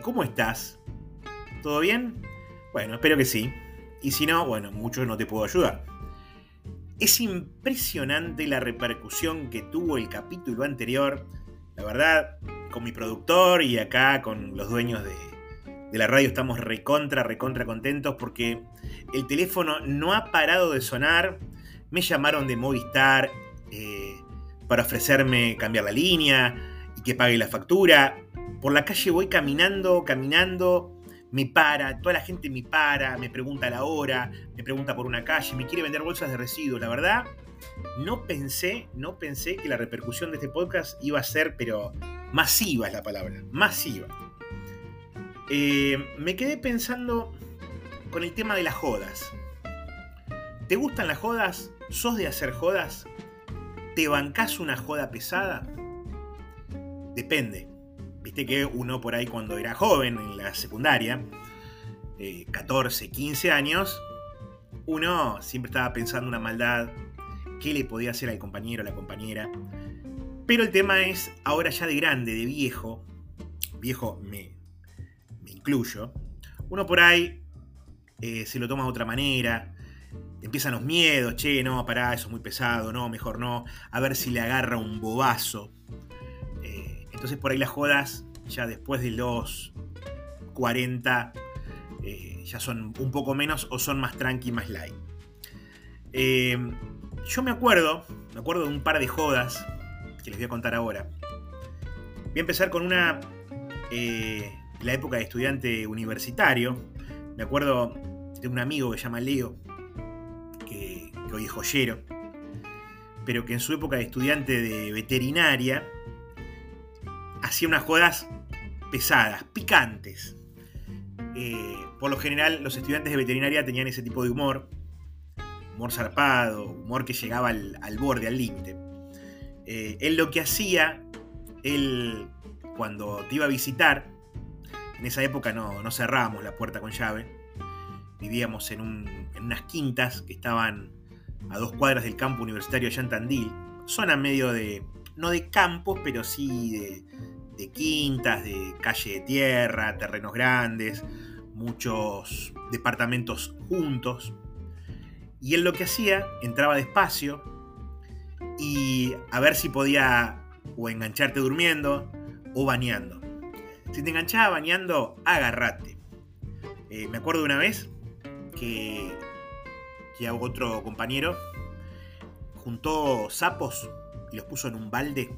¿cómo estás? ¿Todo bien? Bueno, espero que sí. Y si no, bueno, mucho no te puedo ayudar. Es impresionante la repercusión que tuvo el capítulo anterior. La verdad, con mi productor y acá con los dueños de, la radio estamos recontra, recontra contentos porque el teléfono no ha parado de sonar. Me llamaron de Movistar eh, para ofrecerme cambiar la línea y que pague la factura por la calle voy caminando, caminando, me para, toda la gente me para, me pregunta la hora, me pregunta por una calle, me quiere vender bolsas de residuos. La verdad, no pensé, no pensé que la repercusión de este podcast iba a ser, pero masiva es la palabra, masiva. Eh, me quedé pensando con el tema de las jodas. ¿Te gustan las jodas? ¿Sos de hacer jodas? ¿Te bancás una joda pesada? Depende. Viste que uno por ahí cuando era joven, en la secundaria, 14, eh, 15 años, uno siempre estaba pensando una maldad, qué le podía hacer al compañero o la compañera. Pero el tema es, ahora ya de grande, de viejo, viejo me, me incluyo, uno por ahí eh, se lo toma de otra manera, empiezan los miedos, che, no, pará, eso es muy pesado, no, mejor no, a ver si le agarra un bobazo. Entonces por ahí las jodas, ya después de los 40, eh, ya son un poco menos o son más tranqui, más light. Eh, yo me acuerdo, me acuerdo de un par de jodas que les voy a contar ahora. Voy a empezar con una, eh, la época de estudiante universitario. Me acuerdo de un amigo que se llama Leo, que, que hoy es joyero, pero que en su época de estudiante de veterinaria, hacía unas jodas pesadas, picantes. Eh, por lo general, los estudiantes de veterinaria tenían ese tipo de humor, humor zarpado, humor que llegaba al, borde, al límite. Eh, él lo que hacía, él cuando te iba a visitar, en esa época no, no cerrábamos la puerta con llave, vivíamos en, unas quintas que estaban a dos cuadras del campo universitario allá en zona medio de, no de campos, pero sí de, de quintas, de calle de tierra, terrenos grandes, muchos departamentos juntos. Y él lo que hacía, entraba despacio y a ver si podía o engancharte durmiendo o bañando. Si te enganchaba bañando, agarrate. Eh, me acuerdo de una vez que, que otro compañero juntó sapos y los puso en un balde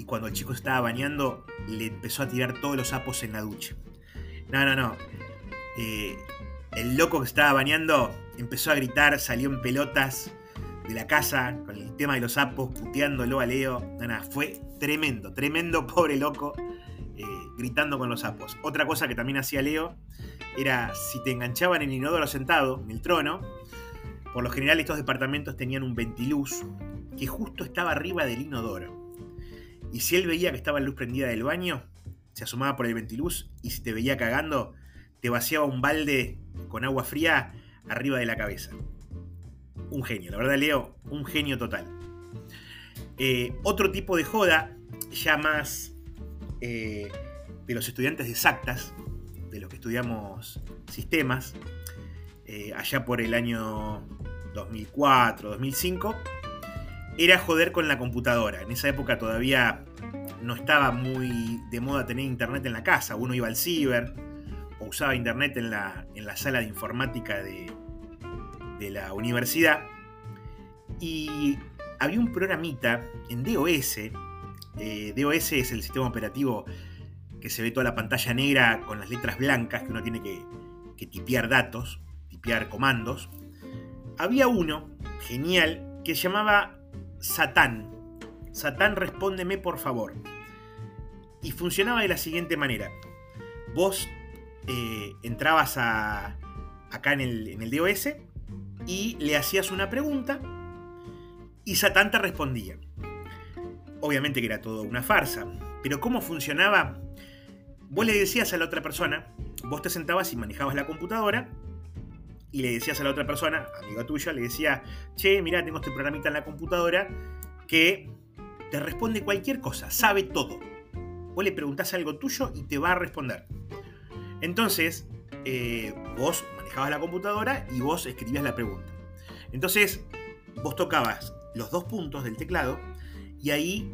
y cuando el chico estaba bañando le empezó a tirar todos los sapos en la ducha. No, no, no. Eh, el loco que estaba bañando empezó a gritar, salió en pelotas de la casa con el tema de los sapos, puteándolo a Leo. No, fue tremendo, tremendo, pobre loco, eh, gritando con los sapos. Otra cosa que también hacía Leo era si te enganchaban en el inodoro sentado, en el trono, por lo general estos departamentos tenían un ventiluz que justo estaba arriba del inodoro. Y si él veía que estaba la luz prendida del baño, se asomaba por el ventiluz y si te veía cagando, te vaciaba un balde con agua fría arriba de la cabeza. Un genio, la verdad, Leo, un genio total. Eh, otro tipo de joda, ya más eh, de los estudiantes exactas, de los que estudiamos sistemas, eh, allá por el año 2004, 2005 era joder con la computadora. En esa época todavía no estaba muy de moda tener internet en la casa. Uno iba al ciber o usaba internet en la, en la sala de informática de, de la universidad. Y había un programita en DOS. Eh, DOS es el sistema operativo que se ve toda la pantalla negra con las letras blancas, que uno tiene que, que tipear datos, tipear comandos. Había uno, genial, que llamaba Satán. Satán, respóndeme por favor. Y funcionaba de la siguiente manera. Vos eh, entrabas a, acá en el, en el DOS y le hacías una pregunta y Satán te respondía. Obviamente que era todo una farsa, pero ¿cómo funcionaba? Vos le decías a la otra persona, vos te sentabas y manejabas la computadora y le decías a la otra persona, amiga tuya, le decía, che, mira, tengo este programita en la computadora que te responde cualquier cosa, sabe todo. vos le preguntás algo tuyo y te va a responder. Entonces, eh, vos manejabas la computadora y vos escribías la pregunta. Entonces, vos tocabas los dos puntos del teclado y ahí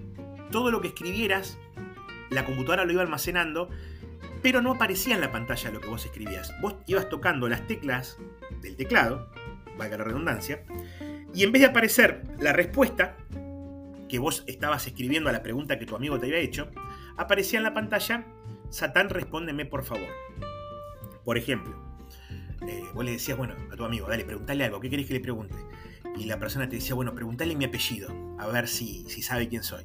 todo lo que escribieras, la computadora lo iba almacenando, pero no aparecía en la pantalla lo que vos escribías. Vos ibas tocando las teclas del teclado, valga la redundancia, y en vez de aparecer la respuesta que vos estabas escribiendo a la pregunta que tu amigo te había hecho, aparecía en la pantalla, Satán, respóndeme por favor. Por ejemplo, eh, vos le decías, bueno, a tu amigo, dale, preguntale algo, ¿qué querés que le pregunte? Y la persona te decía, bueno, preguntale mi apellido, a ver si, si sabe quién soy.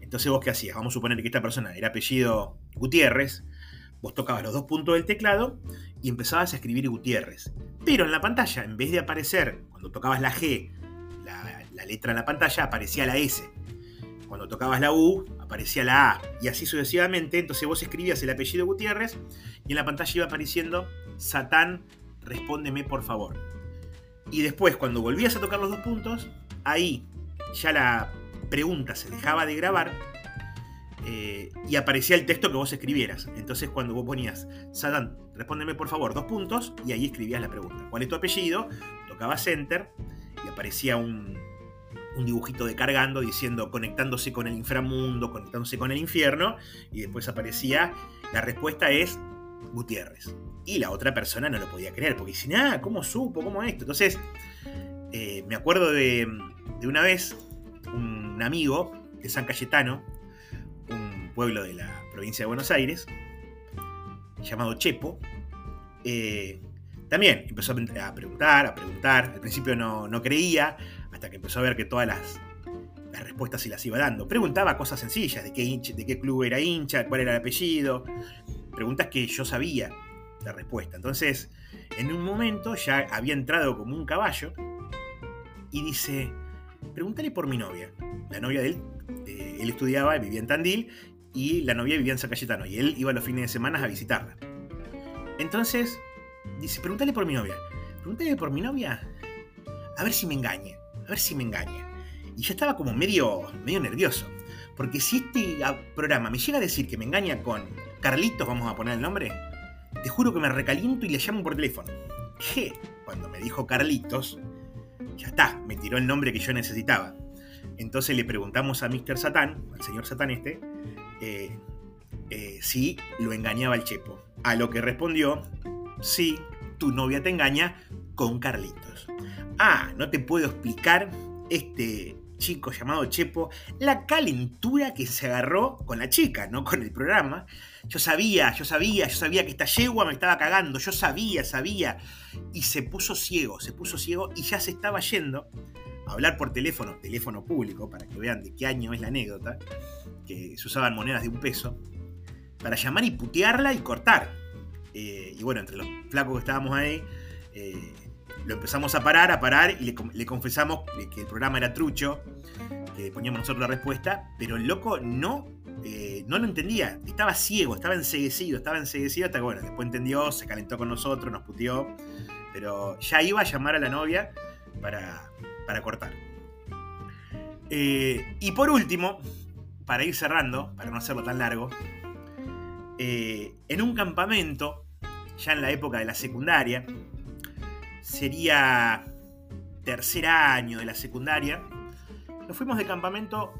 Entonces vos qué hacías? Vamos a suponer que esta persona era apellido Gutiérrez, vos tocabas los dos puntos del teclado y empezabas a escribir Gutiérrez. Pero en la pantalla, en vez de aparecer, cuando tocabas la G, la, letra en la pantalla, aparecía la S. Cuando tocabas la U, aparecía la A. Y así sucesivamente. Entonces vos escribías el apellido Gutiérrez y en la pantalla iba apareciendo Satán, respóndeme por favor. Y después, cuando volvías a tocar los dos puntos, ahí ya la pregunta se dejaba de grabar eh, y aparecía el texto que vos escribieras. Entonces, cuando vos ponías, Satán, respóndeme por favor, dos puntos, y ahí escribías la pregunta. ¿Cuál es tu apellido? Tocabas Enter y aparecía un, un dibujito de cargando diciendo conectándose con el inframundo, conectándose con el infierno, y después aparecía, la respuesta es Gutiérrez. Y la otra persona no lo podía creer, porque dice, ah, ¿cómo supo? ¿Cómo esto? Entonces, eh, me acuerdo de, de, una vez, un amigo de San Cayetano, pueblo de la provincia de Buenos Aires, llamado Chepo, eh, también empezó a preguntar, a preguntar. Al principio no, no, creía, hasta que empezó a ver que todas las, las respuestas se las iba dando. Preguntaba cosas sencillas, de qué, hincha, de qué club era hincha, cuál era el apellido. Preguntas que yo sabía la respuesta. Entonces, en un momento ya había entrado como un caballo y dice, pregúntale por mi novia. La novia de él, eh, él estudiaba, vivía en Tandil y la novia vivía en San Cayetano y él iba los fines de semana a visitarla. Entonces, dice, pregúntale por mi novia. Pregúntale por mi novia a ver si me engaña, a ver si me engaña. Y yo estaba como medio, medio nervioso. Porque si este programa me llega a decir que me engaña con Carlitos, vamos a poner el nombre, te juro que me recaliento y le llamo por teléfono. Que cuando me dijo Carlitos, ya está, me tiró el nombre que yo necesitaba. Entonces le preguntamos a Mr. Satán, al señor Satán este, eh, eh, si lo engañaba el Chepo. A lo que respondió, sí, tu novia te engaña con Carlitos. Ah, no te puedo explicar este chico llamado Chepo la calentura que se agarró con la chica, no con el programa. Yo sabía, yo sabía, yo sabía que esta yegua me estaba cagando, yo sabía, sabía. Y se puso ciego, se puso ciego y ya se estaba yendo hablar por teléfono, teléfono público, para que vean de qué año es la anécdota, que se usaban monedas de un peso, para llamar y putearla y cortar. Eh, y bueno, entre los flacos que estábamos ahí, eh, lo empezamos a parar, a parar, y le, confesamos que el programa era trucho, que poníamos nosotros la respuesta, pero el loco no, eh, no lo entendía, estaba ciego, estaba enseguecido, estaba enseguecido hasta que, bueno, después entendió, se calentó con nosotros, nos puteó, pero ya iba a llamar a la novia para, para cortar. Eh, y por último, para ir cerrando, para no hacerlo tan largo, eh, en un campamento, ya en la época de la secundaria, sería tercer año de la secundaria, nos fuimos de campamento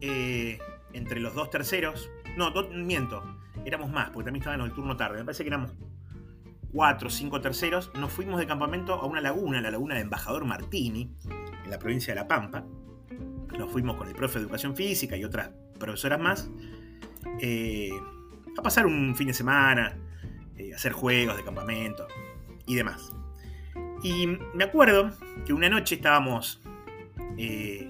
eh, entre los dos terceros. No, do, miento, éramos más, porque también estaban en el turno tarde. Me parece que éramos cuatro o cinco terceros. Nos fuimos de campamento a una laguna, la laguna de Embajador Martini, en la provincia de La Pampa. Nos fuimos con el profe de educación física y otras profesoras más. Eh, a pasar un fin de semana, eh, hacer juegos de campamento y demás. Y me acuerdo que una noche estábamos eh,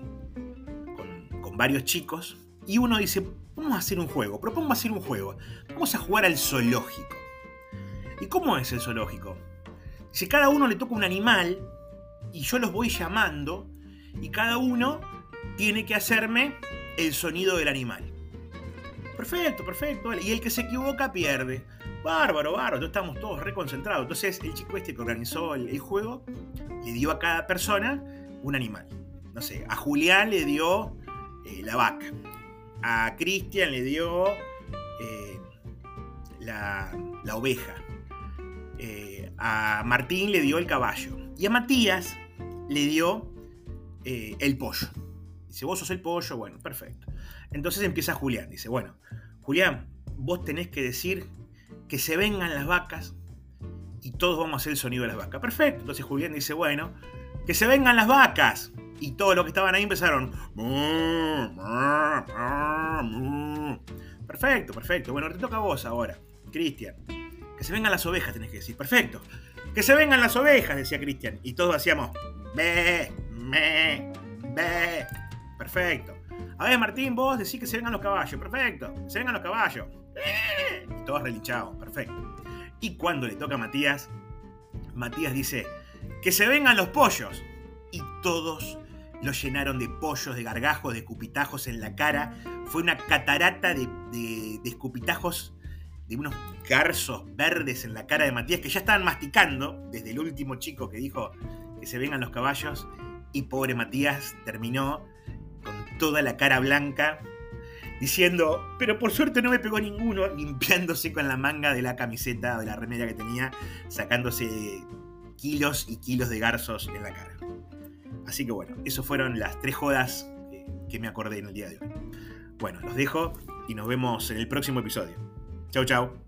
con, con, varios chicos y uno dice, vamos a hacer un juego, propongo hacer un juego, vamos a jugar al zoológico. ¿Y cómo es el zoológico? Si cada uno le toca un animal y yo los voy llamando y cada uno tiene que hacerme el sonido del animal. Perfecto, perfecto. Y el que se equivoca pierde. Bárbaro, bárbaro. Estamos todos reconcentrados. Entonces el chico este que organizó el, juego le dio a cada persona un animal. No sé, a Julián le dio eh, la vaca. A Cristian le dio eh, la, oveja. Eh, a Martín le dio el caballo. Y a Matías le dio el pollo. Dice, vos sos el pollo, bueno, perfecto. Entonces empieza Julián, dice, bueno, Julián, vos tenés que decir que se vengan las vacas y todos vamos a hacer el sonido de las vacas. Perfecto. Entonces Julián dice, bueno, que se vengan las vacas. Y todos los que estaban ahí empezaron. Perfecto, perfecto. Bueno, te toca a vos ahora, Cristian. Que se vengan las ovejas, tenés que decir. Perfecto. Que se vengan las ovejas, decía Cristian. Y todos hacíamos. Be, me, be. Perfecto. A ver, Martín, vos decís que se vengan los caballos. Perfecto. se vengan los caballos. Y todos relinchados. Perfecto. Y cuando le toca a Matías, Matías dice, que se vengan los pollos. Y todos lo llenaron de pollos, de gargajos, de escupitajos en la cara. Fue una catarata de, de, escupitajos, de unos garzos verdes en la cara de Matías que ya estaban masticando, desde el último chico que dijo que se vengan los caballos. Y pobre Matías terminó con toda la cara blanca, diciendo, pero por suerte no me pegó ninguno, limpiándose con la manga de la camiseta o de la remera que tenía, sacándose kilos y kilos de garzos en la cara. Así que bueno, esas fueron las tres jodas que me acordé en el día de hoy. Bueno, los dejo y nos vemos en el próximo episodio. 蕉蕉。